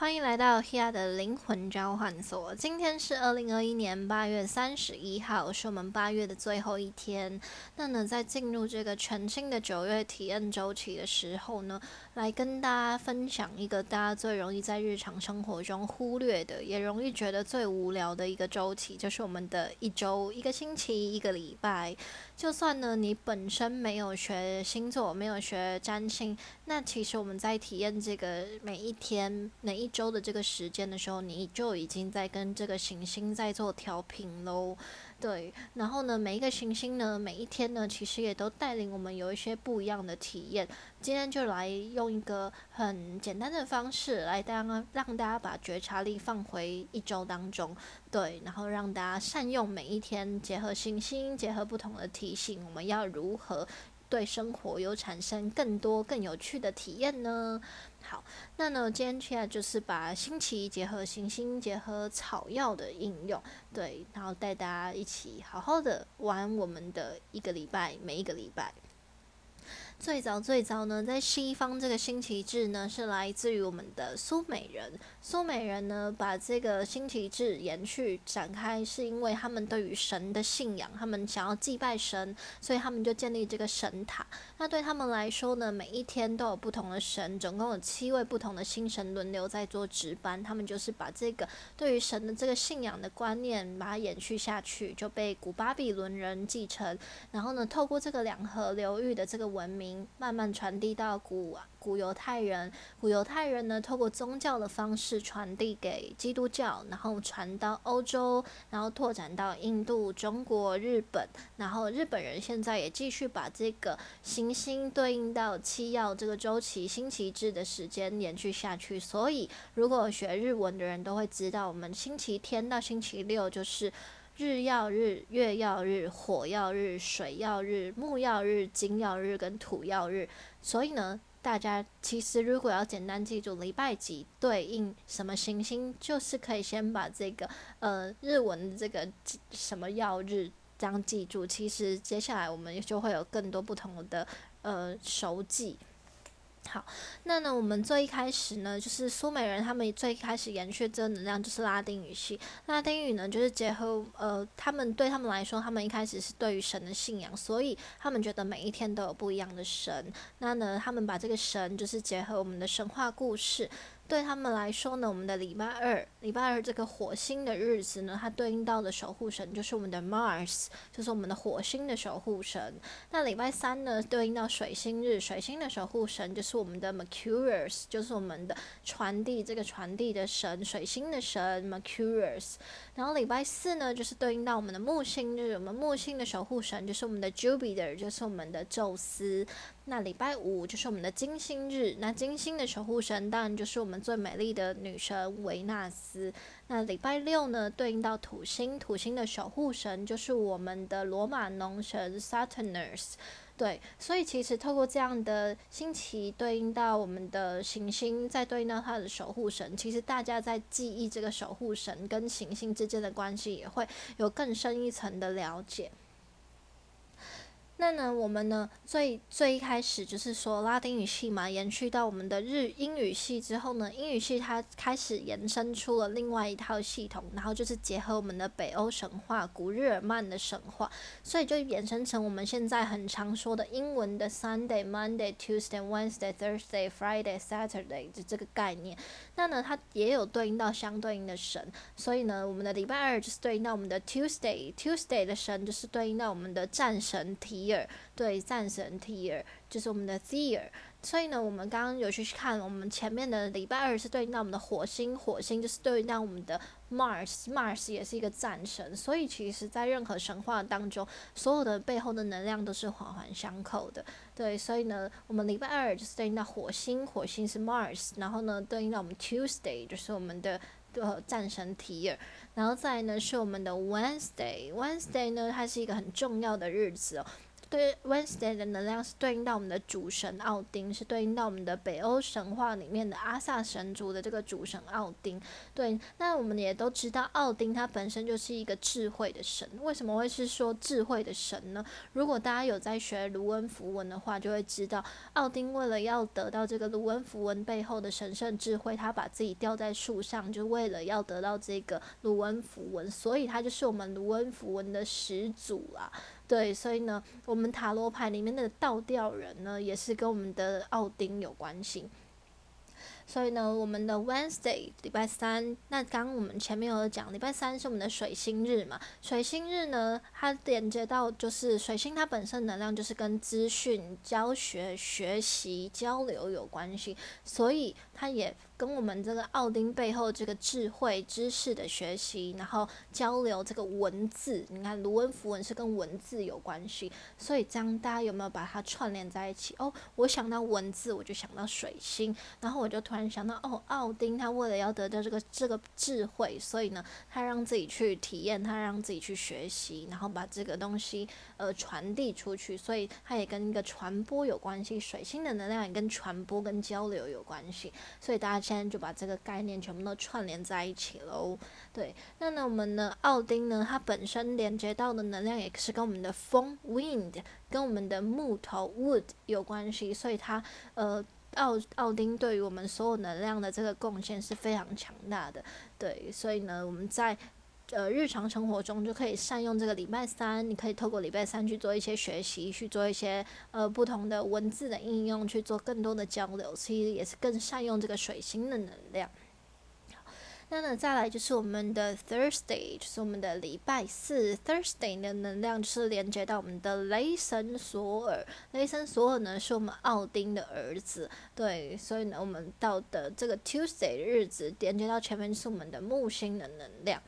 欢迎来到 Hea 的灵魂交换所。今天是二零二一年八月三十一号，是我们八月的最后一天。那呢，在进入这个全新的九月体验周期的时候呢，来跟大家分享一个大家最容易在日常生活中忽略的，也容易觉得最无聊的一个周期，就是我们的一周、一个星期、一个礼拜。就算呢，你本身没有学星座，没有学占星，那其实我们在体验这个每一天、每一周的这个时间的时候，你就已经在跟这个行星在做调频喽。对，然后呢，每一个行星呢，每一天呢，其实也都带领我们有一些不一样的体验。今天就来用一个很简单的方式来当让大家把觉察力放回一周当中，对，然后让大家善用每一天，结合行星，结合不同的提醒，我们要如何对生活有产生更多更有趣的体验呢？好，那呢，今天现在就是把星期结合行星，结合草药的应用，对，然后带大家一起好好的玩我们的一个礼拜，每一个礼拜。最早最早呢，在西方这个星期制呢，是来自于我们的苏美人。苏美人呢，把这个星期制延续展开，是因为他们对于神的信仰，他们想要祭拜神，所以他们就建立这个神塔。那对他们来说呢，每一天都有不同的神，总共有七位不同的星神轮流在做值班。他们就是把这个对于神的这个信仰的观念，把它延续下去，就被古巴比伦人继承。然后呢，透过这个两河流域的这个文明。慢慢传递到古古犹太人，古犹太人呢，透过宗教的方式传递给基督教，然后传到欧洲，然后拓展到印度、中国、日本，然后日本人现在也继续把这个行星对应到七曜这个周期星期制的时间延续下去。所以，如果学日文的人都会知道，我们星期天到星期六就是。日曜日、月曜日、火曜日、水曜日、木曜日、金曜日跟土曜日，所以呢，大家其实如果要简单记住礼拜几对应什么行星，就是可以先把这个呃日文这个什么曜日这样记住。其实接下来我们就会有更多不同的呃熟记。好，那呢，我们最一开始呢，就是苏美人他们最开始延续这能量就是拉丁语系。拉丁语呢，就是结合呃，他们对他们来说，他们一开始是对于神的信仰，所以他们觉得每一天都有不一样的神。那呢，他们把这个神就是结合我们的神话故事。对他们来说呢，我们的礼拜二，礼拜二这个火星的日子呢，它对应到的守护神就是我们的 Mars，就是我们的火星的守护神。那礼拜三呢，对应到水星日，水星的守护神就是我们的 Mercurius，就是我们的传递这个传递的神，水星的神 Mercurius。然后礼拜四呢，就是对应到我们的木星日，我们木星的守护神就是我们的 Jupiter，就是我们的宙斯。那礼拜五就是我们的金星日，那金星的守护神当然就是我们最美丽的女神维纳斯。那礼拜六呢，对应到土星，土星的守护神就是我们的罗马农神 Saturnus。对，所以其实透过这样的星期对应到我们的行星，再对应到它的守护神，其实大家在记忆这个守护神跟行星之间的关系，也会有更深一层的了解。那呢，我们呢最最一开始就是说拉丁语系嘛，延续到我们的日英语系之后呢，英语系它开始延伸出了另外一套系统，然后就是结合我们的北欧神话、古日耳曼的神话，所以就衍生成我们现在很常说的英文的 Sunday、Monday、Tuesday、Wednesday、Thursday、Friday、Saturday 的这个概念。那呢，它也有对应到相对应的神，所以呢，我们的礼拜二就是对应到我们的 Tuesday，Tuesday 的神就是对应到我们的战神提。对战神 Tear 就是我们的 Tyr，所以呢，我们刚刚有去看我们前面的礼拜二是对应到我们的火星，火星就是对应到我们的 Mars，Mars 也是一个战神，所以其实在任何神话当中，所有的背后的能量都是环环相扣的。对，所以呢，我们礼拜二就是对应到火星，火星是 Mars，然后呢，对应到我们 Tuesday 就是我们的呃战神提尔，然后再呢是我们的 Wednesday，Wednesday 呢它是一个很重要的日子哦。对 Wednesday 的能量是对应到我们的主神奥丁，是对应到我们的北欧神话里面的阿萨神族的这个主神奥丁。对，那我们也都知道，奥丁他本身就是一个智慧的神。为什么会是说智慧的神呢？如果大家有在学卢恩符文的话，就会知道，奥丁为了要得到这个卢恩符文背后的神圣智慧，他把自己吊在树上，就为了要得到这个卢恩符文，所以他就是我们卢恩符文的始祖啊。对，所以呢，我们塔罗牌里面的倒吊人呢，也是跟我们的奥丁有关系。所以呢，我们的 Wednesday 礼拜三，那刚我们前面有讲，礼拜三是我们的水星日嘛。水星日呢，它连接到就是水星，它本身能量就是跟资讯、教学、学习、交流有关系，所以它也。跟我们这个奥丁背后这个智慧知识的学习，然后交流这个文字，你看卢恩符文是跟文字有关系，所以这样大家有没有把它串联在一起？哦，我想到文字，我就想到水星，然后我就突然想到，哦，奥丁他为了要得到这个这个智慧，所以呢，他让自己去体验，他让自己去学习，然后把这个东西呃传递出去，所以它也跟一个传播有关系。水星的能量也跟传播跟交流有关系，所以大家。现在就把这个概念全部都串联在一起喽。对，那呢，我们的奥丁呢，它本身连接到的能量也是跟我们的风 （wind） 跟我们的木头 （wood） 有关系，所以它呃，奥奥丁对于我们所有能量的这个贡献是非常强大的。对，所以呢，我们在。呃，日常生活中就可以善用这个礼拜三，你可以透过礼拜三去做一些学习，去做一些呃不同的文字的应用，去做更多的交流，其实也是更善用这个水星的能量。那呢，再来就是我们的 Thursday，就是我们的礼拜四。Thursday 的能量就是连接到我们的雷神索尔。雷神索尔呢，是我们奥丁的儿子。对，所以呢，我们到的这个 Tuesday 的日子，连接到前面是我们的木星的能量。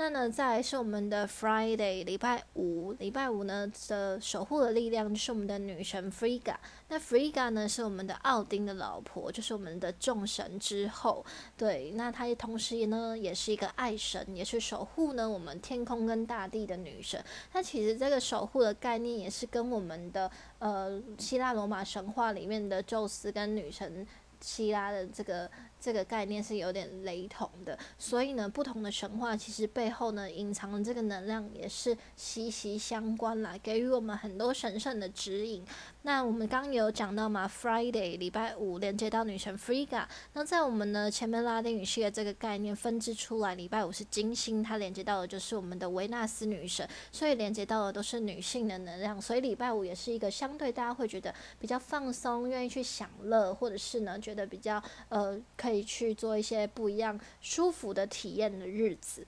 那呢，再来是我们的 Friday，礼拜五。礼拜五呢的守护的力量就是我们的女神 Friga。那 Frigga 呢是我们的奥丁的老婆，就是我们的众神之后。对，那她也同时呢也是一个爱神，也是守护呢我们天空跟大地的女神。那其实这个守护的概念也是跟我们的呃希腊罗马神话里面的宙斯跟女神希拉的这个。这个概念是有点雷同的，所以呢，不同的神话其实背后呢，隐藏的这个能量也是息息相关啦，给予我们很多神圣的指引。那我们刚有讲到嘛，Friday 礼拜五连接到女神 Frigga，那在我们呢前面拉丁语系的这个概念分支出来，礼拜五是金星，它连接到的就是我们的维纳斯女神，所以连接到的都是女性的能量，所以礼拜五也是一个相对大家会觉得比较放松，愿意去享乐，或者是呢觉得比较呃。可以去做一些不一样、舒服的体验的日子。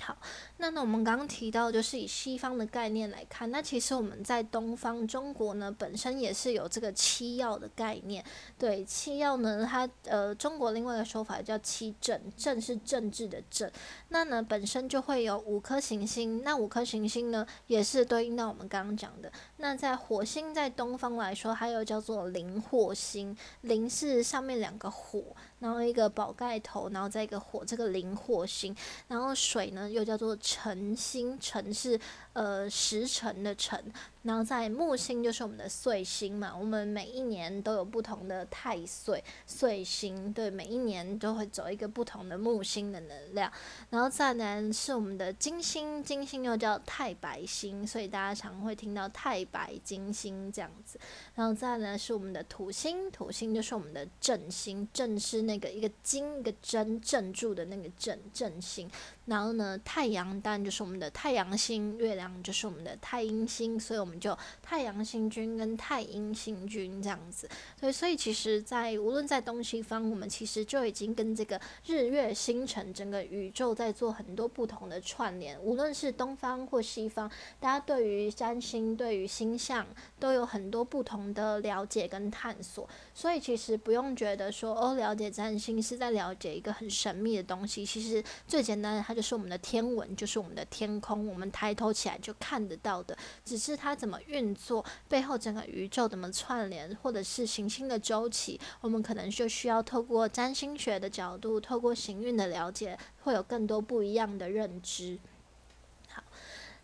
好，那呢，我们刚刚提到，就是以西方的概念来看，那其实我们在东方中国呢，本身也是有这个七曜的概念。对，七曜呢，它呃，中国另外一个说法叫七政，政是政治的政。那呢，本身就会有五颗行星，那五颗行星呢，也是对应到我们刚刚讲的。那在火星在东方来说，还有叫做灵火星，灵是上面两个火。然后一个宝盖头，然后再一个火，这个灵火星。然后水呢，又叫做辰星，辰是呃时辰的辰。然后在木星就是我们的岁星嘛，我们每一年都有不同的太岁、岁星，对，每一年都会走一个不同的木星的能量。然后再来是我们的金星，金星又叫太白星，所以大家常会听到太白金星这样子。然后再来是我们的土星，土星就是我们的正星，正是那个一个金一个真正住的那个正正星。然后呢，太阳当然就是我们的太阳星，月亮就是我们的太阴星，所以我们就太阳星君跟太阴星君这样子。所以，所以其实，在无论在东西方，我们其实就已经跟这个日月星辰整个宇宙在做很多不同的串联。无论是东方或西方，大家对于占星、对于星象都有很多不同的了解跟探索。所以，其实不用觉得说哦，了解占星是在了解一个很神秘的东西。其实最简单的。它就是我们的天文，就是我们的天空，我们抬头起来就看得到的。只是它怎么运作，背后整个宇宙怎么串联，或者是行星的周期，我们可能就需要透过占星学的角度，透过行运的了解，会有更多不一样的认知。好，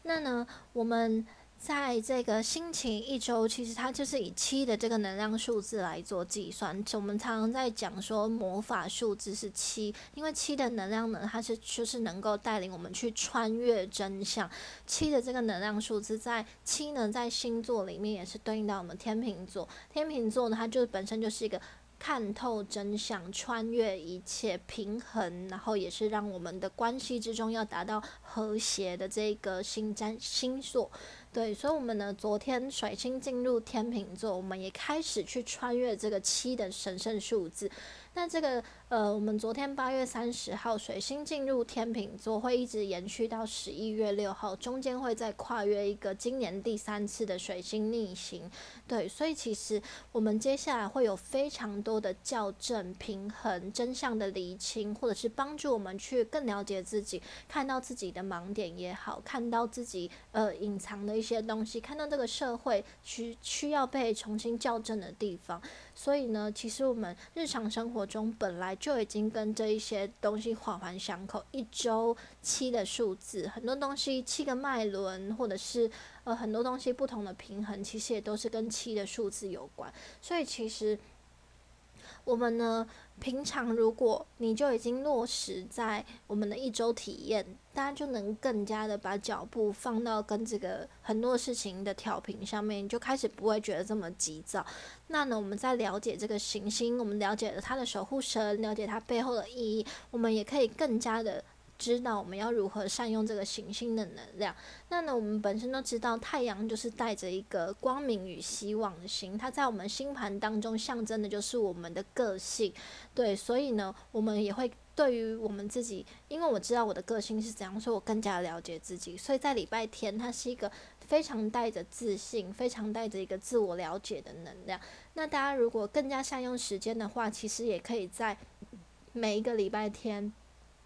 那呢，我们。在这个星期一周，其实它就是以七的这个能量数字来做计算。我们常常在讲说魔法数字是七，因为七的能量呢，它是就是能够带领我们去穿越真相。七的这个能量数字，在七呢，在星座里面也是对应到我们天秤座。天秤座呢，它就本身就是一个。看透真相，穿越一切平衡，然后也是让我们的关系之中要达到和谐的这个星占星座。对，所以，我们呢，昨天水星进入天秤座，我们也开始去穿越这个七的神圣数字。那这个呃，我们昨天八月三十号水星进入天秤座，会一直延续到十一月六号，中间会再跨越一个今年第三次的水星逆行。对，所以其实我们接下来会有非常多的校正、平衡、真相的厘清，或者是帮助我们去更了解自己，看到自己的盲点也好，看到自己呃隐藏的一些东西，看到这个社会需需要被重新校正的地方。所以呢，其实我们日常生活中本来就已经跟这一些东西环环相扣。一周七的数字，很多东西七个脉轮，或者是呃很多东西不同的平衡，其实也都是跟七的数字有关。所以其实我们呢。平常如果你就已经落实在我们的一周体验，大家就能更加的把脚步放到跟这个很多事情的调频上面，就开始不会觉得这么急躁。那呢，我们在了解这个行星，我们了解了它的守护神，了解它背后的意义，我们也可以更加的。知道我们要如何善用这个行星的能量。那呢，我们本身都知道，太阳就是带着一个光明与希望的星，它在我们星盘当中象征的就是我们的个性。对，所以呢，我们也会对于我们自己，因为我知道我的个性是怎样，所以我更加了解自己。所以在礼拜天，它是一个非常带着自信、非常带着一个自我了解的能量。那大家如果更加善用时间的话，其实也可以在每一个礼拜天。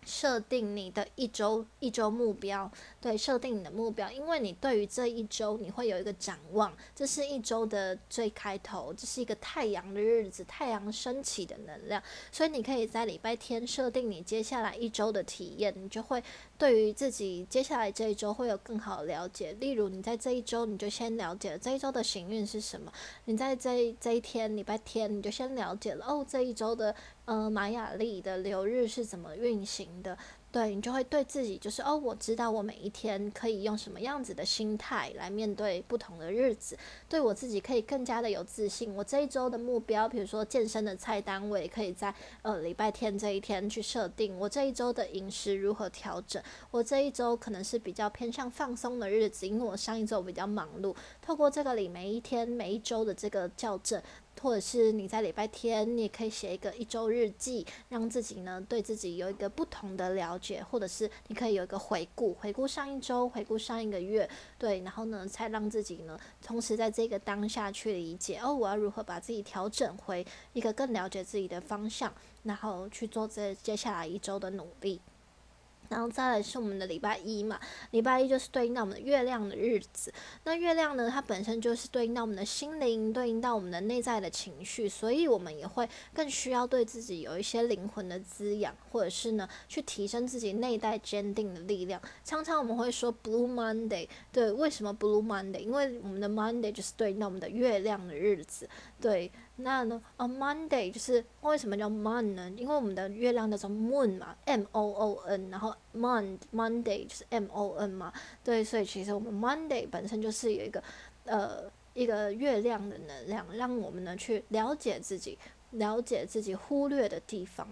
设定你的一周一周目标，对，设定你的目标，因为你对于这一周你会有一个展望，这是一周的最开头，这是一个太阳的日子，太阳升起的能量，所以你可以在礼拜天设定你接下来一周的体验，你就会对于自己接下来这一周会有更好的了解。例如，你在这一周你就先了解这一周的行运是什么，你在这这一天礼拜天你就先了解了哦，这一周的。呃，玛雅历的流日是怎么运行的？对你就会对自己就是哦，我知道我每一天可以用什么样子的心态来面对不同的日子，对我自己可以更加的有自信。我这一周的目标，比如说健身的菜单，我也可以在呃礼拜天这一天去设定。我这一周的饮食如何调整？我这一周可能是比较偏向放松的日子，因为我上一周比较忙碌。透过这个里每一天每一周的这个校正。或者是你在礼拜天，你也可以写一个一周日记，让自己呢对自己有一个不同的了解，或者是你可以有一个回顾，回顾上一周，回顾上一个月，对，然后呢，才让自己呢，同时在这个当下去理解，哦，我要如何把自己调整回一个更了解自己的方向，然后去做这接下来一周的努力。然后再来是我们的礼拜一嘛，礼拜一就是对应到我们的月亮的日子。那月亮呢，它本身就是对应到我们的心灵，对应到我们的内在的情绪，所以我们也会更需要对自己有一些灵魂的滋养，或者是呢，去提升自己内在坚定的力量。常常我们会说 Blue Monday，对，为什么 Blue Monday？因为我们的 Monday 就是对应到我们的月亮的日子，对。那呢？，on，Monday 就是为什么叫 Mon 呢？因为我们的月亮叫做 Moon 嘛，M O O N，然后 Mon Monday 就是 M O N 嘛，对，所以其实我们 Monday 本身就是有一个呃一个月亮的能量，让我们呢去了解自己，了解自己忽略的地方。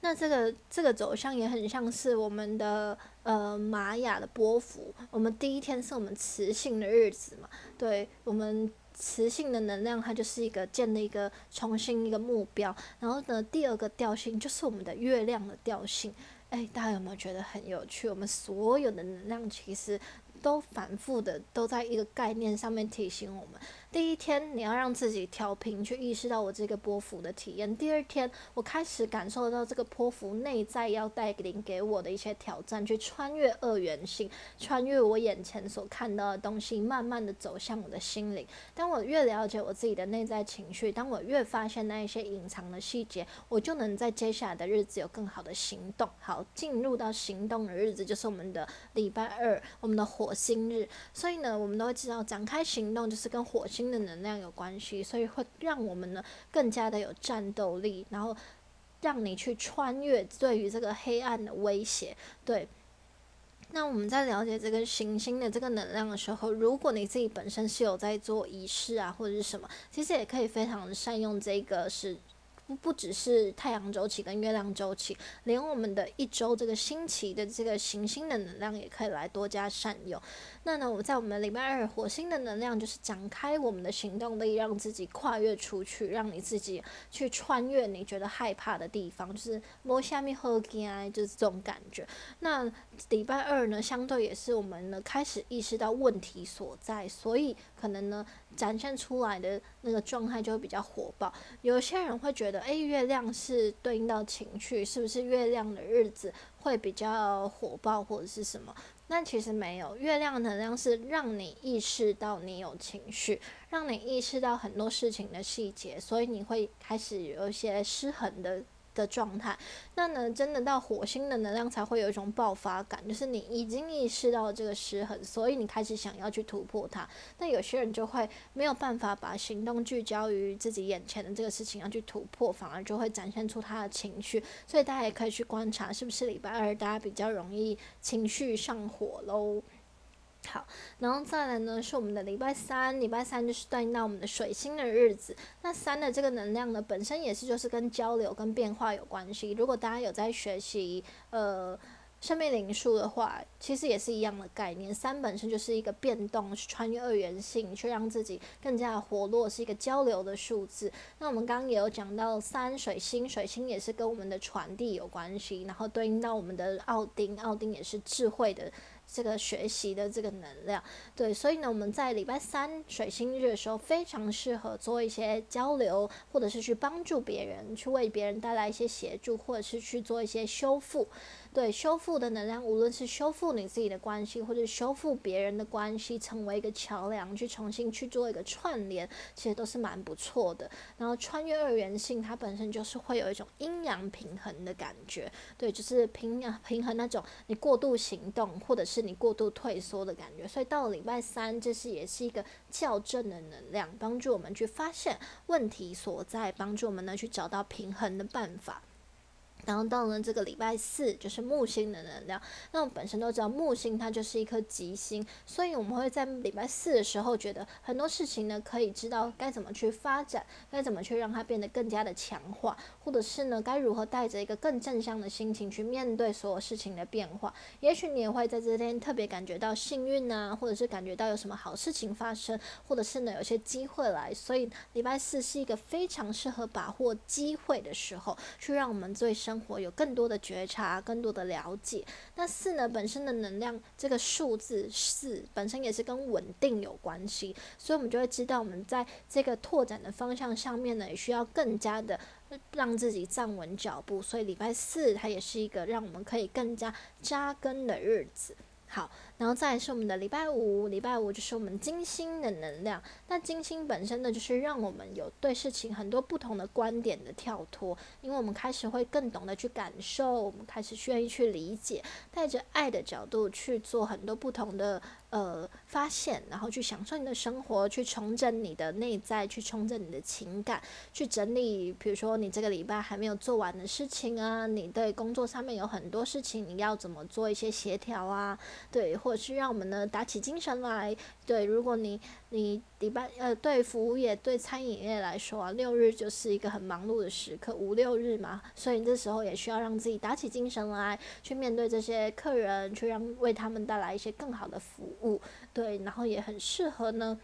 那这个这个走向也很像是我们的呃玛雅的波幅，我们第一天是我们磁性的日子嘛，对我们。磁性的能量，它就是一个建立一个重新一个目标。然后呢，第二个调性就是我们的月亮的调性。哎，大家有没有觉得很有趣？我们所有的能量其实都反复的都在一个概念上面提醒我们。第一天你要让自己调频，去意识到我这个波幅的体验。第二天，我开始感受到这个波幅内在要带领给我的一些挑战，去穿越二元性，穿越我眼前所看到的东西，慢慢的走向我的心灵。当我越了解我自己的内在情绪，当我越发现那一些隐藏的细节，我就能在接下来的日子有更好的行动。好，进入到行动的日子就是我们的礼拜二，我们的火星日。所以呢，我们都知道，展开行动就是跟火星的能量有关系，所以会让我们呢更加的有战斗力，然后让你去穿越对于这个黑暗的威胁。对，那我们在了解这个行星的这个能量的时候，如果你自己本身是有在做仪式啊，或者是什么，其实也可以非常善用这个是。不不只是太阳周期跟月亮周期，连我们的一周这个星期的这个行星的能量也可以来多加善用。那呢，我在我们礼拜二火星的能量就是展开我们的行动力，让自己跨越出去，让你自己去穿越你觉得害怕的地方，就是摸下面喝干，就是这种感觉。那礼拜二呢，相对也是我们呢开始意识到问题所在，所以可能呢展现出来的那个状态就会比较火爆。有些人会觉得，诶，月亮是对应到情绪，是不是月亮的日子会比较火爆或者是什么？但其实没有，月亮能量是让你意识到你有情绪，让你意识到很多事情的细节，所以你会开始有一些失衡的。的状态，那呢，真的到火星的能量才会有一种爆发感，就是你已经意识到这个失衡，所以你开始想要去突破它。那有些人就会没有办法把行动聚焦于自己眼前的这个事情要去突破，反而就会展现出他的情绪。所以大家也可以去观察，是不是礼拜二大家比较容易情绪上火喽？好，然后再来呢，是我们的礼拜三，礼拜三就是对应到我们的水星的日子。那三的这个能量呢，本身也是就是跟交流跟变化有关系。如果大家有在学习呃生命灵数的话，其实也是一样的概念。三本身就是一个变动，是穿越二元性，去让自己更加活络，是一个交流的数字。那我们刚刚也有讲到三水星，水星也是跟我们的传递有关系，然后对应到我们的奥丁，奥丁也是智慧的。这个学习的这个能量，对，所以呢，我们在礼拜三水星日的时候，非常适合做一些交流，或者是去帮助别人，去为别人带来一些协助，或者是去做一些修复。对修复的能量，无论是修复你自己的关系，或者修复别人的关系，成为一个桥梁，去重新去做一个串联，其实都是蛮不错的。然后穿越二元性，它本身就是会有一种阴阳平衡的感觉，对，就是平阳平衡那种你过度行动，或者是你过度退缩的感觉。所以到了礼拜三，这是也是一个校正的能量，帮助我们去发现问题所在，帮助我们呢去找到平衡的办法。然后到了这个礼拜四，就是木星的能量。那我们本身都知道木星它就是一颗吉星，所以我们会在礼拜四的时候觉得很多事情呢，可以知道该怎么去发展，该怎么去让它变得更加的强化，或者是呢，该如何带着一个更正向的心情去面对所有事情的变化。也许你也会在这天特别感觉到幸运啊，或者是感觉到有什么好事情发生，或者是呢有些机会来。所以礼拜四是一个非常适合把握机会的时候，去让我们最深。生活有更多的觉察，更多的了解。那四呢，本身的能量，这个数字四本身也是跟稳定有关系，所以我们就会知道，我们在这个拓展的方向上面呢，也需要更加的让自己站稳脚步。所以礼拜四它也是一个让我们可以更加扎根的日子。好。然后再是我们的礼拜五，礼拜五就是我们金星的能量。那金星本身呢，就是让我们有对事情很多不同的观点的跳脱，因为我们开始会更懂得去感受，我们开始愿意去理解，带着爱的角度去做很多不同的呃发现，然后去享受你的生活，去重整你的内在，去重整你的情感，去整理，比如说你这个礼拜还没有做完的事情啊，你对工作上面有很多事情，你要怎么做一些协调啊，对。或者是让我们呢打起精神来，对，如果你你礼拜呃对服务业对餐饮业来说啊，六日就是一个很忙碌的时刻，五六日嘛，所以这时候也需要让自己打起精神来，去面对这些客人，去让为他们带来一些更好的服务，对，然后也很适合呢。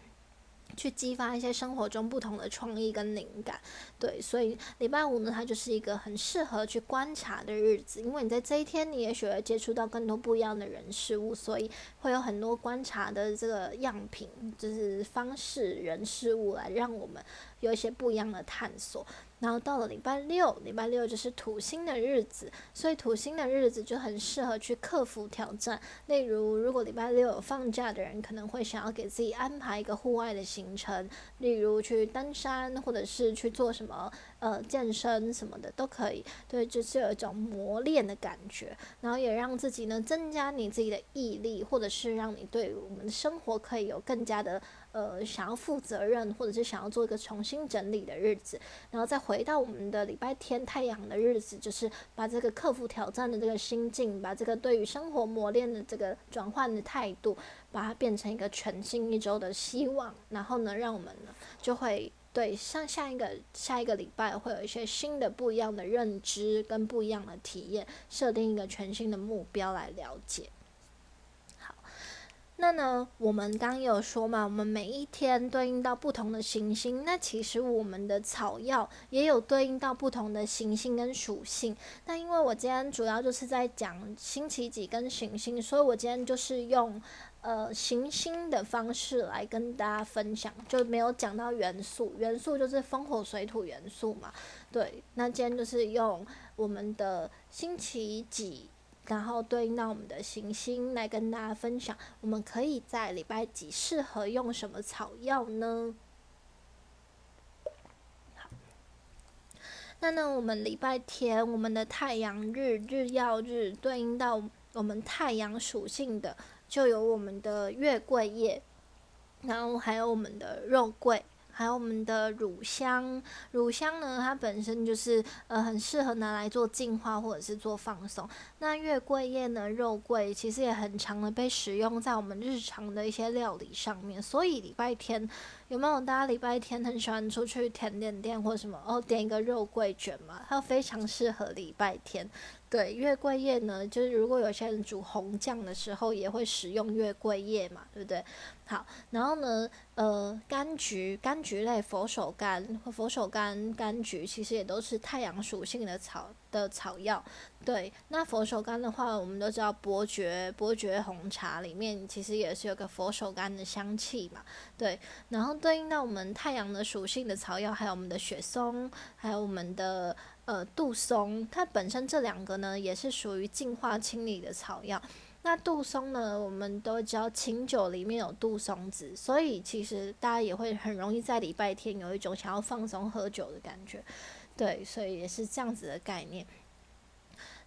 去激发一些生活中不同的创意跟灵感，对，所以礼拜五呢，它就是一个很适合去观察的日子，因为你在这一天，你也许会接触到更多不一样的人事物，所以会有很多观察的这个样品，就是方式、人事物来让我们有一些不一样的探索。然后到了礼拜六，礼拜六就是土星的日子，所以土星的日子就很适合去克服挑战。例如，如果礼拜六有放假的人，可能会想要给自己安排一个户外的行程，例如去登山，或者是去做什么。呃，健身什么的都可以，对，就是有一种磨练的感觉，然后也让自己呢增加你自己的毅力，或者是让你对我们的生活可以有更加的呃想要负责任，或者是想要做一个重新整理的日子，然后再回到我们的礼拜天太阳的日子，就是把这个克服挑战的这个心境，把这个对于生活磨练的这个转换的态度，把它变成一个全新一周的希望，然后呢，让我们呢就会。对，像下一个下一个礼拜会有一些新的不一样的认知跟不一样的体验，设定一个全新的目标来了解。那呢，我们刚刚有说嘛，我们每一天对应到不同的行星，那其实我们的草药也有对应到不同的行星跟属性。那因为我今天主要就是在讲星期几跟行星，所以我今天就是用。呃，行星的方式来跟大家分享，就没有讲到元素，元素就是风火水土元素嘛。对，那今天就是用我们的星期几，然后对应到我们的行星来跟大家分享，我们可以在礼拜几适合用什么草药呢？好，那呢，我们礼拜天我们的太阳日日曜日对应到我们太阳属性的。就有我们的月桂叶，然后还有我们的肉桂，还有我们的乳香。乳香呢，它本身就是呃很适合拿来做净化或者是做放松。那月桂叶呢，肉桂其实也很常的被使用在我们日常的一些料理上面。所以礼拜天有没有大家礼拜天很喜欢出去甜点店或什么哦，点一个肉桂卷嘛？它非常适合礼拜天。对，月桂叶呢，就是如果有些人煮红酱的时候，也会使用月桂叶嘛，对不对？好，然后呢，呃，柑橘、柑橘类、佛手柑和佛手柑、柑橘，其实也都是太阳属性的草的草药。对，那佛手柑的话，我们都知道伯爵伯爵红茶里面其实也是有个佛手柑的香气嘛。对，然后对应到我们太阳的属性的草药，还有我们的雪松，还有我们的。呃，杜松它本身这两个呢，也是属于净化清理的草药。那杜松呢，我们都知道清酒里面有杜松子，所以其实大家也会很容易在礼拜天有一种想要放松喝酒的感觉。对，所以也是这样子的概念。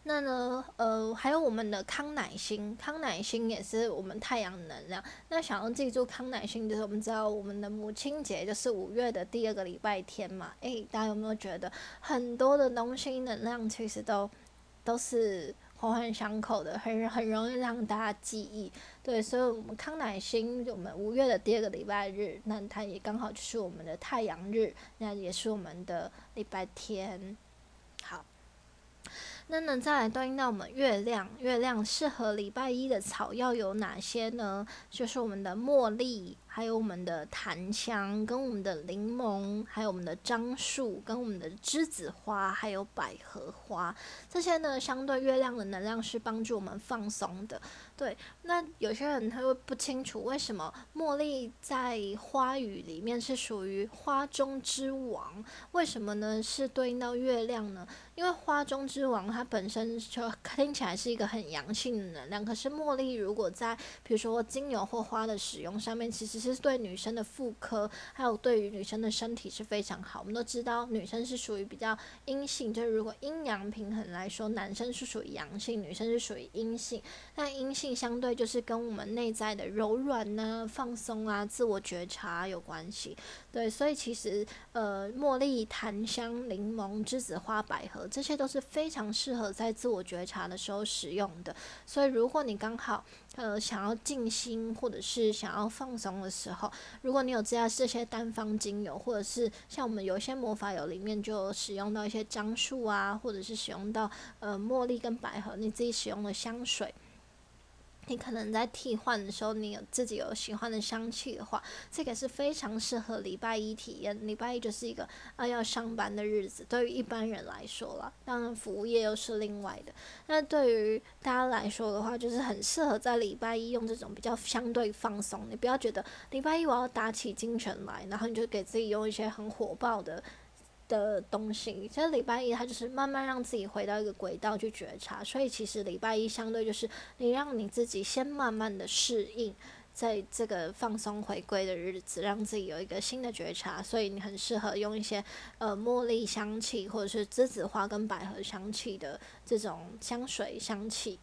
那呢，呃，还有我们的康乃馨，康乃馨也是我们太阳能量。那想要记住康乃馨，就是我们知道我们的母亲节就是五月的第二个礼拜天嘛。诶，大家有没有觉得很多的东西能量其实都都是环环相扣的，很很容易让大家记忆。对，所以我们康乃馨，我们五月的第二个礼拜日，那它也刚好就是我们的太阳日，那也是我们的礼拜天。那能，再来对应到我们月亮，月亮适合礼拜一的草药有哪些呢？就是我们的茉莉。还有我们的檀香，跟我们的柠檬，还有我们的樟树，跟我们的栀子花，还有百合花，这些呢，相对月亮的能量是帮助我们放松的。对，那有些人他会不清楚为什么茉莉在花语里面是属于花中之王，为什么呢？是对应到月亮呢？因为花中之王它本身就听起来是一个很阳性的能量，可是茉莉如果在比如说精油或花的使用上面，其实其实对女生的妇科，还有对于女生的身体是非常好。我们都知道，女生是属于比较阴性，就是如果阴阳平衡来说，男生是属于阳性，女生是属于阴性。那阴性相对就是跟我们内在的柔软呢、放松啊、自我觉察有关系。对，所以其实呃，茉莉、檀香、柠檬、栀子花、百合，这些都是非常适合在自我觉察的时候使用的。所以如果你刚好呃想要静心，或者是想要放松的时候，如果你有这样这些单方精油，或者是像我们有一些魔法油里面就使用到一些樟树啊，或者是使用到呃茉莉跟百合，你自己使用的香水。你可能在替换的时候，你有自己有喜欢的香气的话，这个是非常适合礼拜一体验。礼拜一就是一个啊要上班的日子，对于一般人来说了，当然服务业又是另外的。那对于大家来说的话，就是很适合在礼拜一用这种比较相对放松。你不要觉得礼拜一我要打起精神来，然后你就给自己用一些很火爆的。的东西，其实礼拜一它就是慢慢让自己回到一个轨道去觉察，所以其实礼拜一相对就是你让你自己先慢慢的适应，在这个放松回归的日子，让自己有一个新的觉察，所以你很适合用一些呃茉莉香气或者是栀子花跟百合香气的这种香水香气。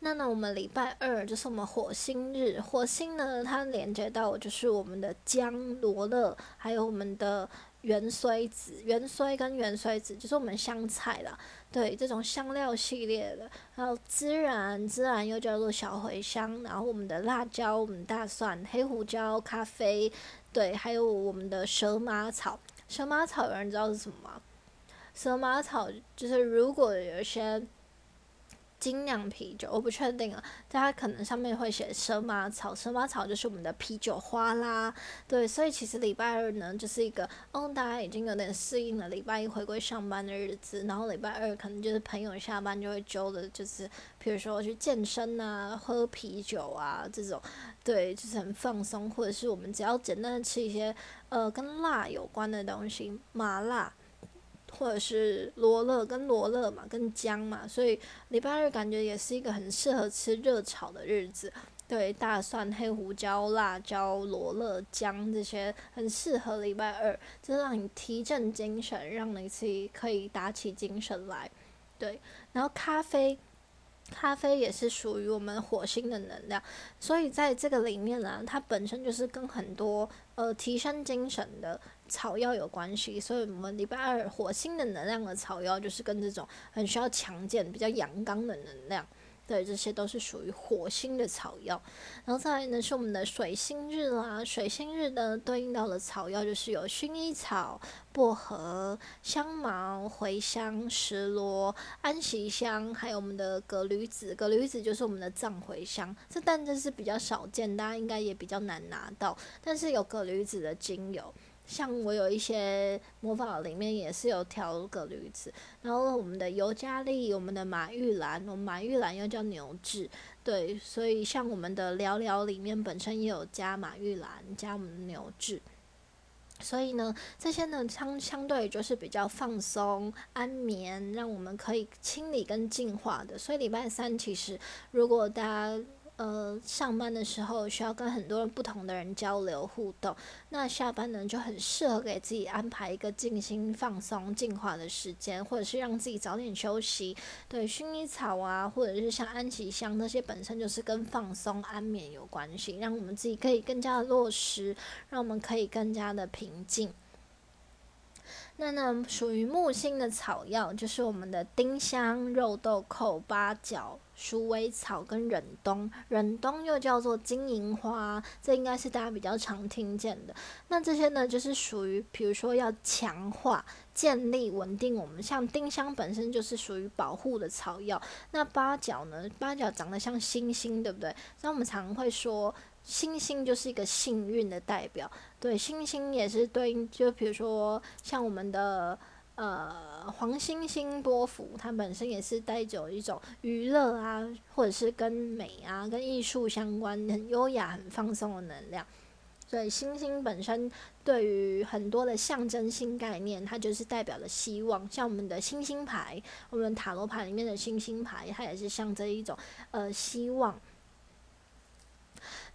那呢，我们礼拜二就是我们火星日，火星呢它连接到就是我们的姜、罗勒，还有我们的。芫荽子、芫荽跟芫荽子就是我们香菜啦，对这种香料系列的，还有孜然，孜然又叫做小茴香，然后我们的辣椒、我们大蒜、黑胡椒、咖啡，对，还有我们的蛇麻草。蛇麻草有人知道是什么吗？蛇麻草就是如果有一些。精酿啤酒，我不确定啊，大家可能上面会写蛇麻草，蛇麻草就是我们的啤酒花啦，对，所以其实礼拜二呢，就是一个，哦，大家已经有点适应了礼拜一回归上班的日子，然后礼拜二可能就是朋友下班就会揪的，就是比如说去健身啊，喝啤酒啊这种，对，就是很放松，或者是我们只要简单的吃一些，呃，跟辣有关的东西，麻辣。或者是罗勒跟罗勒嘛，跟姜嘛，所以礼拜二感觉也是一个很适合吃热炒的日子。对，大蒜、黑胡椒、辣椒、罗勒、姜这些很适合礼拜二，就让你提振精神，让你自己可以打起精神来。对，然后咖啡。咖啡也是属于我们火星的能量，所以在这个里面呢，它本身就是跟很多呃提升精神的草药有关系，所以我们礼拜二火星的能量的草药就是跟这种很需要强健、比较阳刚的能量。对，这些都是属于火星的草药，然后再来呢是我们的水星日啦。水星日呢对应到的草药就是有薰衣草、薄荷、香茅、茴香、石螺、安息香，还有我们的葛缕子。葛缕子就是我们的藏茴香，这但这是比较少见，大家应该也比较难拿到。但是有葛缕子的精油。像我有一些魔法里面也是有调个驴子，然后我们的尤加利、我们的马玉兰，我们马玉兰又叫牛至，对，所以像我们的聊聊里面本身也有加马玉兰，加我们的牛至，所以呢，这些呢相相对就是比较放松、安眠，让我们可以清理跟净化的。所以礼拜三其实如果大家。呃，上班的时候需要跟很多人不同的人交流互动，那下班呢就很适合给自己安排一个静心放松、净化的时间，或者是让自己早点休息。对，薰衣草啊，或者是像安息香那些，本身就是跟放松、安眠有关系，让我们自己可以更加的落实，让我们可以更加的平静。那呢，属于木星的草药就是我们的丁香、肉豆蔻、八角。鼠尾草跟忍冬，忍冬又叫做金银花，这应该是大家比较常听见的。那这些呢，就是属于，比如说要强化、建立、稳定我们。像丁香本身就是属于保护的草药，那八角呢，八角长得像星星，对不对？那我们常会说，星星就是一个幸运的代表。对，星星也是对应，就比如说像我们的。呃，黄星星波幅，它本身也是带着一种娱乐啊，或者是跟美啊、跟艺术相关、很优雅、很放松的能量。所以，星星本身对于很多的象征性概念，它就是代表了希望。像我们的星星牌，我们塔罗牌里面的星星牌，它也是象征一种呃希望。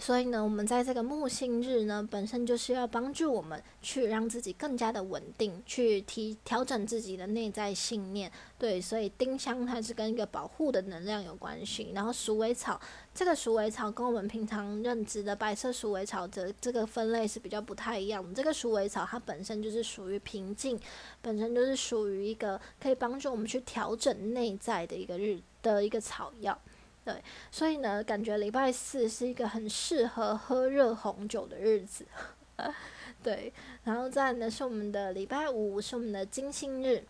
所以呢，我们在这个木星日呢，本身就是要帮助我们去让自己更加的稳定，去提调整自己的内在信念。对，所以丁香它是跟一个保护的能量有关系。然后鼠尾草，这个鼠尾草跟我们平常认知的白色鼠尾草的这个分类是比较不太一样。这个鼠尾草它本身就是属于平静，本身就是属于一个可以帮助我们去调整内在的一个日的一个草药。对，所以呢，感觉礼拜四是一个很适合喝热红酒的日子。对，然后再呢是我们的礼拜五，是我们的金星日。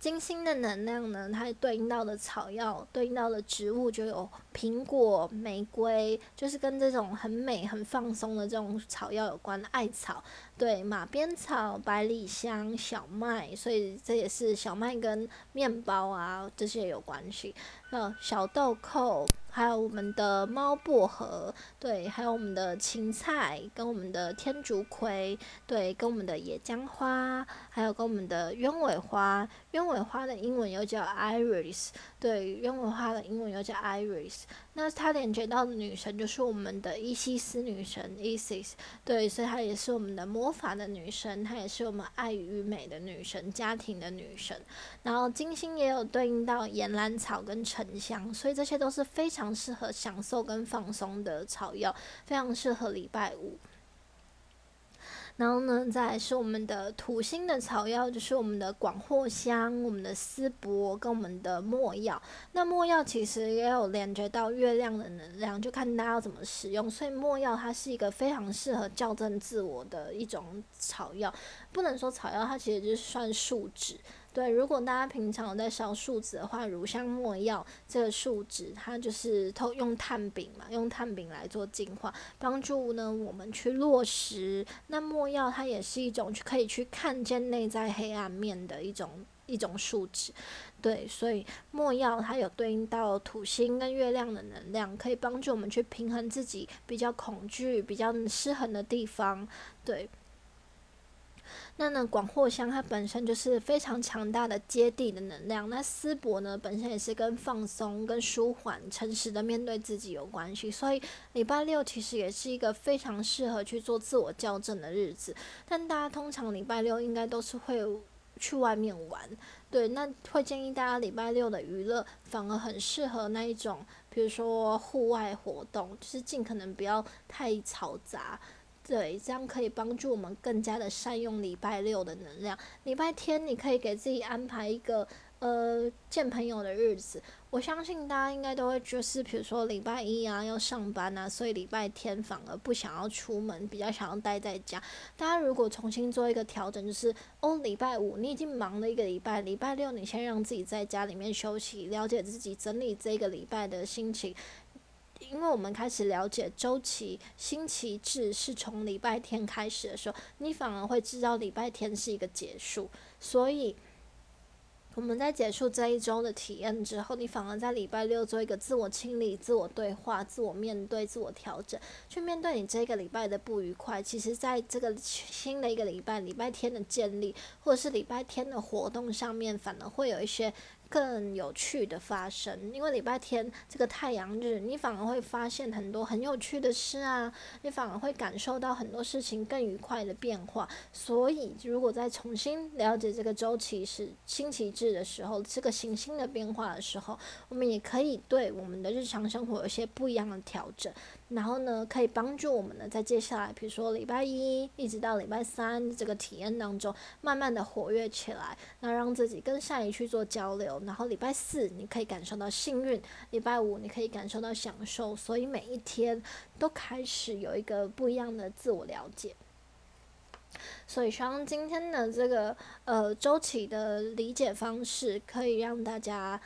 金星的能量呢，它对应到的草药、对应到的植物就有苹果、玫瑰，就是跟这种很美、很放松的这种草药有关。艾草，对，马鞭草、百里香、小麦，所以这也是小麦跟面包啊这些有关系。呃，小豆蔻。还有我们。的猫薄荷，对，还有我们。的芹菜，跟我们。的天竺葵，对，跟我们。的野姜花，还有跟我们。的鸢尾花。鸢尾花的英文又叫 iris，对，鸢尾花的英文又叫 iris。那它连接到的女神就是我们的伊西斯女神 Isis，对，所以她也是我们的魔法的女神，她也是我们爱与美的女神，家庭的女神。然后金星也有对应到岩兰草跟沉香，所以这些都是非常适合享受跟放松的草药，非常适合礼拜五。然后呢，再是我们的土星的草药，就是我们的广藿香、我们的丝柏跟我们的墨药。那墨药其实也有连接到月亮的能量，就看大家要怎么使用。所以墨药它是一个非常适合校正自我的一种草药，不能说草药，它其实就是算树脂。对，如果大家平常有在烧树脂的话，乳香墨药这个树脂，它就是透用炭饼嘛，用炭饼来做净化，帮助呢我们去落实。那墨药它也是一种可以去看见内在黑暗面的一种一种树脂。对，所以墨药它有对应到土星跟月亮的能量，可以帮助我们去平衡自己比较恐惧、比较失衡的地方。对。那呢，广藿香它本身就是非常强大的接地的能量。那丝柏呢，本身也是跟放松、跟舒缓、诚实的面对自己有关系。所以礼拜六其实也是一个非常适合去做自我校正的日子。但大家通常礼拜六应该都是会去外面玩，对？那会建议大家礼拜六的娱乐反而很适合那一种，比如说户外活动，就是尽可能不要太嘈杂。对，这样可以帮助我们更加的善用礼拜六的能量。礼拜天你可以给自己安排一个呃见朋友的日子。我相信大家应该都会就是，比如说礼拜一啊要上班啊，所以礼拜天反而不想要出门，比较想要待在家。大家如果重新做一个调整，就是哦，礼拜五你已经忙了一个礼拜，礼拜六你先让自己在家里面休息，了解自己，整理这个礼拜的心情。因为我们开始了解周期，星期制是从礼拜天开始的时候，你反而会知道礼拜天是一个结束。所以我们在结束这一周的体验之后，你反而在礼拜六做一个自我清理、自我对话、自我面对、自我调整，去面对你这个礼拜的不愉快。其实，在这个新的一个礼拜，礼拜天的建立，或者是礼拜天的活动上面，反而会有一些。更有趣的发生，因为礼拜天这个太阳日，你反而会发现很多很有趣的事啊，你反而会感受到很多事情更愉快的变化。所以，如果再重新了解这个周期是星期制的时候，这个行星的变化的时候，我们也可以对我们的日常生活有些不一样的调整。然后呢，可以帮助我们呢，在接下来，比如说礼拜一一直到礼拜三这个体验当中，慢慢的活跃起来，那让自己跟善意去做交流。然后礼拜四你可以感受到幸运，礼拜五你可以感受到享受，所以每一天都开始有一个不一样的自我了解。所以希望今天的这个呃周期的理解方式，可以让大家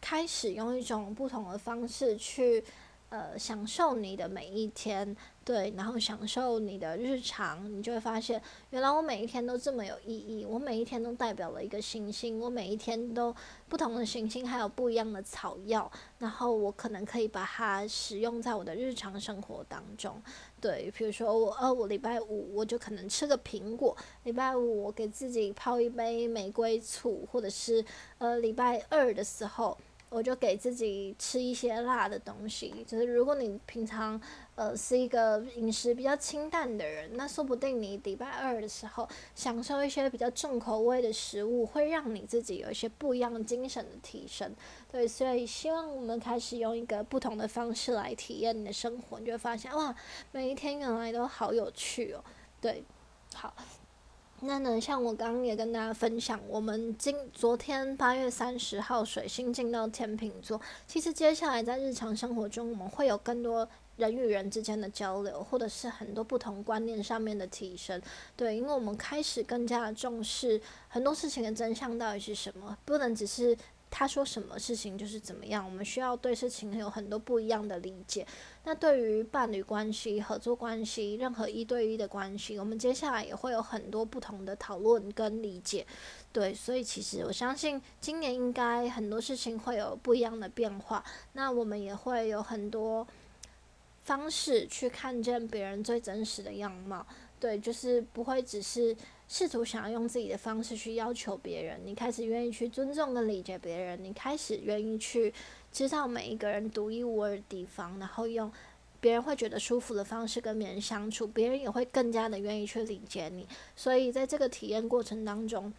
开始用一种不同的方式去。呃，享受你的每一天，对，然后享受你的日常，你就会发现，原来我每一天都这么有意义。我每一天都代表了一个行星，我每一天都不同的行星，还有不一样的草药，然后我可能可以把它使用在我的日常生活当中。对，比如说我，呃，我礼拜五我就可能吃个苹果，礼拜五我给自己泡一杯玫瑰醋，或者是呃，礼拜二的时候。我就给自己吃一些辣的东西，就是如果你平常呃是一个饮食比较清淡的人，那说不定你礼拜二的时候享受一些比较重口味的食物，会让你自己有一些不一样的精神的提升。对，所以希望我们开始用一个不同的方式来体验你的生活，你就会发现哇，每一天原来都好有趣哦。对，好。那呢，像我刚刚也跟大家分享，我们今昨天八月三十号水星进到天秤座，其实接下来在日常生活中，我们会有更多人与人之间的交流，或者是很多不同观念上面的提升。对，因为我们开始更加重视很多事情的真相到底是什么，不能只是。他说什么事情就是怎么样，我们需要对事情有很多不一样的理解。那对于伴侣关系、合作关系、任何一对一的关系，我们接下来也会有很多不同的讨论跟理解。对，所以其实我相信今年应该很多事情会有不一样的变化。那我们也会有很多方式去看见别人最真实的样貌。对，就是不会只是。试图想要用自己的方式去要求别人，你开始愿意去尊重跟理解别人，你开始愿意去知道每一个人独一无二的地方，然后用别人会觉得舒服的方式跟别人相处，别人也会更加的愿意去理解你。所以在这个体验过程当中，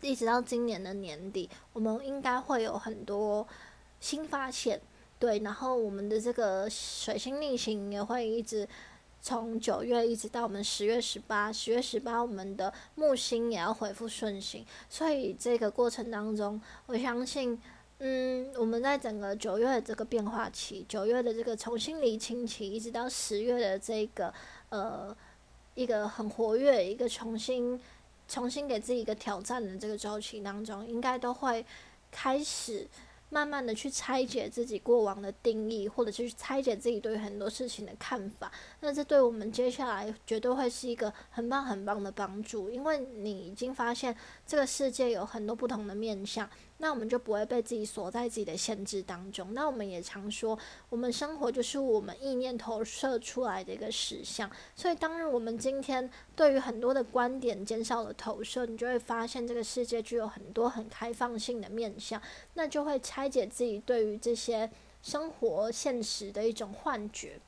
一直到今年的年底，我们应该会有很多新发现，对，然后我们的这个水星逆行也会一直。从九月一直到我们十月十八，十月十八我们的木星也要恢复顺行，所以这个过程当中，我相信，嗯，我们在整个九月的这个变化期，九月的这个重新理清期，一直到十月的这个呃一个很活跃、一个重新重新给自己一个挑战的这个周期当中，应该都会开始。慢慢的去拆解自己过往的定义，或者是去拆解自己对很多事情的看法，那这对我们接下来绝对会是一个很棒很棒的帮助，因为你已经发现这个世界有很多不同的面向。那我们就不会被自己锁在自己的限制当中。那我们也常说，我们生活就是我们意念投射出来的一个实像。所以，当然我们今天对于很多的观点减少了投射，你就会发现这个世界具有很多很开放性的面向。那就会拆解自己对于这些生活现实的一种幻觉。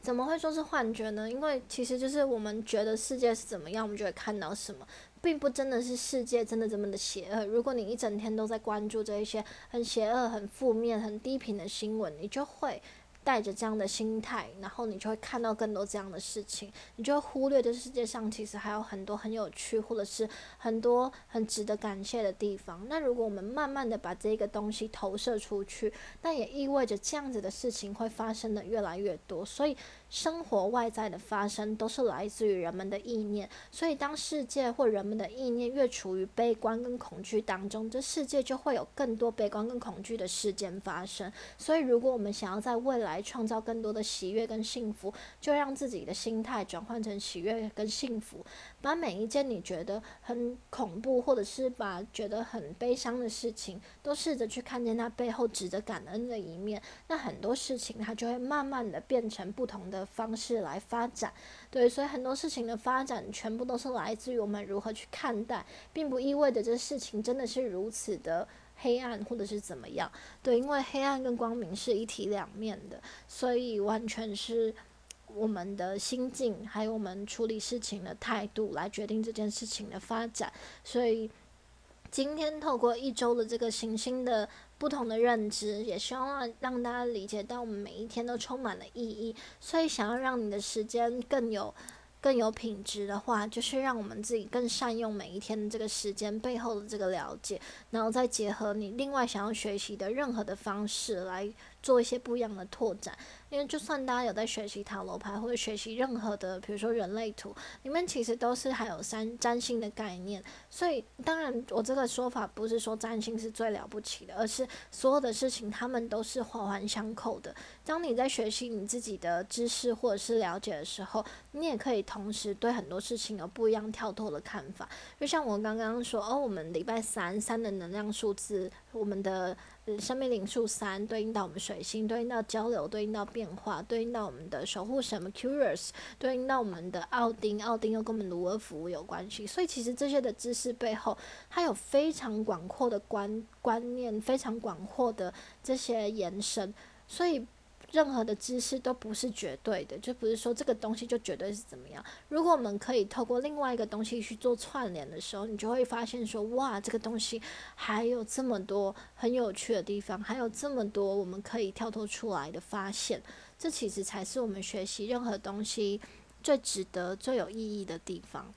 怎么会说是幻觉呢？因为其实就是我们觉得世界是怎么样，我们就会看到什么。并不真的是世界真的这么的邪恶。如果你一整天都在关注这一些很邪恶、很负面、很低频的新闻，你就会带着这样的心态，然后你就会看到更多这样的事情，你就会忽略这世界上其实还有很多很有趣，或者是很多很值得感谢的地方。那如果我们慢慢的把这个东西投射出去，那也意味着这样子的事情会发生的越来越多。所以。生活外在的发生都是来自于人们的意念，所以当世界或人们的意念越处于悲观跟恐惧当中，这世界就会有更多悲观跟恐惧的事件发生。所以，如果我们想要在未来创造更多的喜悦跟幸福，就让自己的心态转换成喜悦跟幸福。把每一件你觉得很恐怖，或者是把觉得很悲伤的事情，都试着去看见它背后值得感恩的一面。那很多事情它就会慢慢的变成不同的的方式来发展。对，所以很多事情的发展全部都是来自于我们如何去看待，并不意味着这事情真的是如此的黑暗或者是怎么样。对，因为黑暗跟光明是一体两面的，所以完全是。我们的心境，还有我们处理事情的态度，来决定这件事情的发展。所以，今天透过一周的这个行星的不同的认知，也希望让大家理解到，我们每一天都充满了意义。所以，想要让你的时间更有。更有品质的话，就是让我们自己更善用每一天的这个时间背后的这个了解，然后再结合你另外想要学习的任何的方式来做一些不一样的拓展。因为就算大家有在学习塔罗牌或者学习任何的，比如说人类图，里面其实都是还有三占星的概念。所以当然，我这个说法不是说占星是最了不起的，而是所有的事情他们都是环环相扣的。当你在学习你自己的知识或者是了解的时候，你也可以同时对很多事情有不一样跳脱的看法。就像我刚刚说，哦，我们礼拜三三的能量数字，我们的。生命灵数三对应到我们水星，对应到交流，对应到变化，对应到我们的守护神 Curious，对应到我们的奥丁，奥丁又跟我们卢尔福有关系。所以其实这些的知识背后，它有非常广阔的观观念，非常广阔的这些延伸，所以。任何的知识都不是绝对的，就不是说这个东西就绝对是怎么样。如果我们可以透过另外一个东西去做串联的时候，你就会发现说，哇，这个东西还有这么多很有趣的地方，还有这么多我们可以跳脱出来的发现。这其实才是我们学习任何东西最值得、最有意义的地方。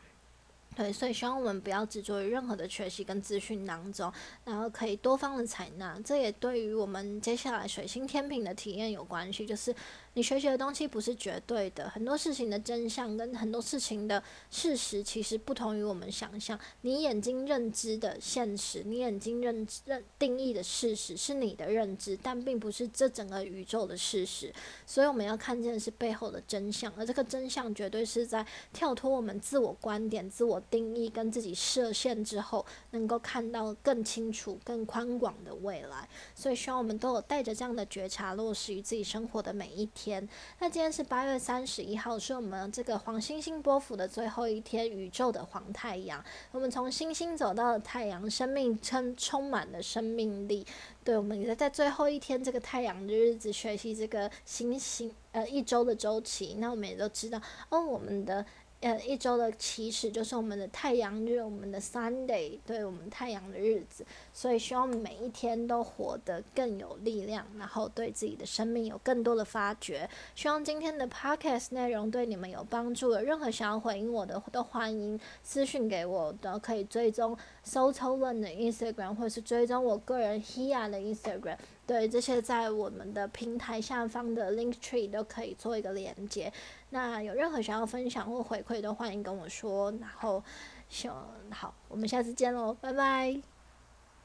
对，所以希望我们不要执着于任何的学习跟资讯当中，然后可以多方的采纳。这也对于我们接下来水星天平的体验有关系，就是你学习的东西不是绝对的，很多事情的真相跟很多事情的事实其实不同于我们想象。你眼睛认知的现实，你眼睛认认定义的事实是你的认知，但并不是这整个宇宙的事实。所以我们要看见的是背后的真相，而这个真相绝对是在跳脱我们自我观点、自我。定义跟自己设限之后，能够看到更清楚、更宽广的未来。所以，希望我们都有带着这样的觉察，落实于自己生活的每一天。天那今天是八月三十一号，是我们这个黄星星波幅的最后一天，宇宙的黄太阳。我们从星星走到了太阳，生命充充满了生命力。对，我们也在最后一天这个太阳的日子学习这个星星呃一周的周期。那我们也都知道，哦，我们的。呃，一周的起始就是我们的太阳日，我们的 Sunday，对我们太阳的日子，所以希望每一天都活得更有力量，然后对自己的生命有更多的发掘。希望今天的 Podcast 内容对你们有帮助。有任何想要回应我的，都欢迎私讯给我，都可以追踪 SoToLearn 的 Instagram，或者是追踪我个人 Hea 的 Instagram。对，这些在我们的平台下方的 Link Tree 都可以做一个连接。那有任何想要分享或回馈，都欢迎跟我说。然后，好，我们下次见喽，拜拜。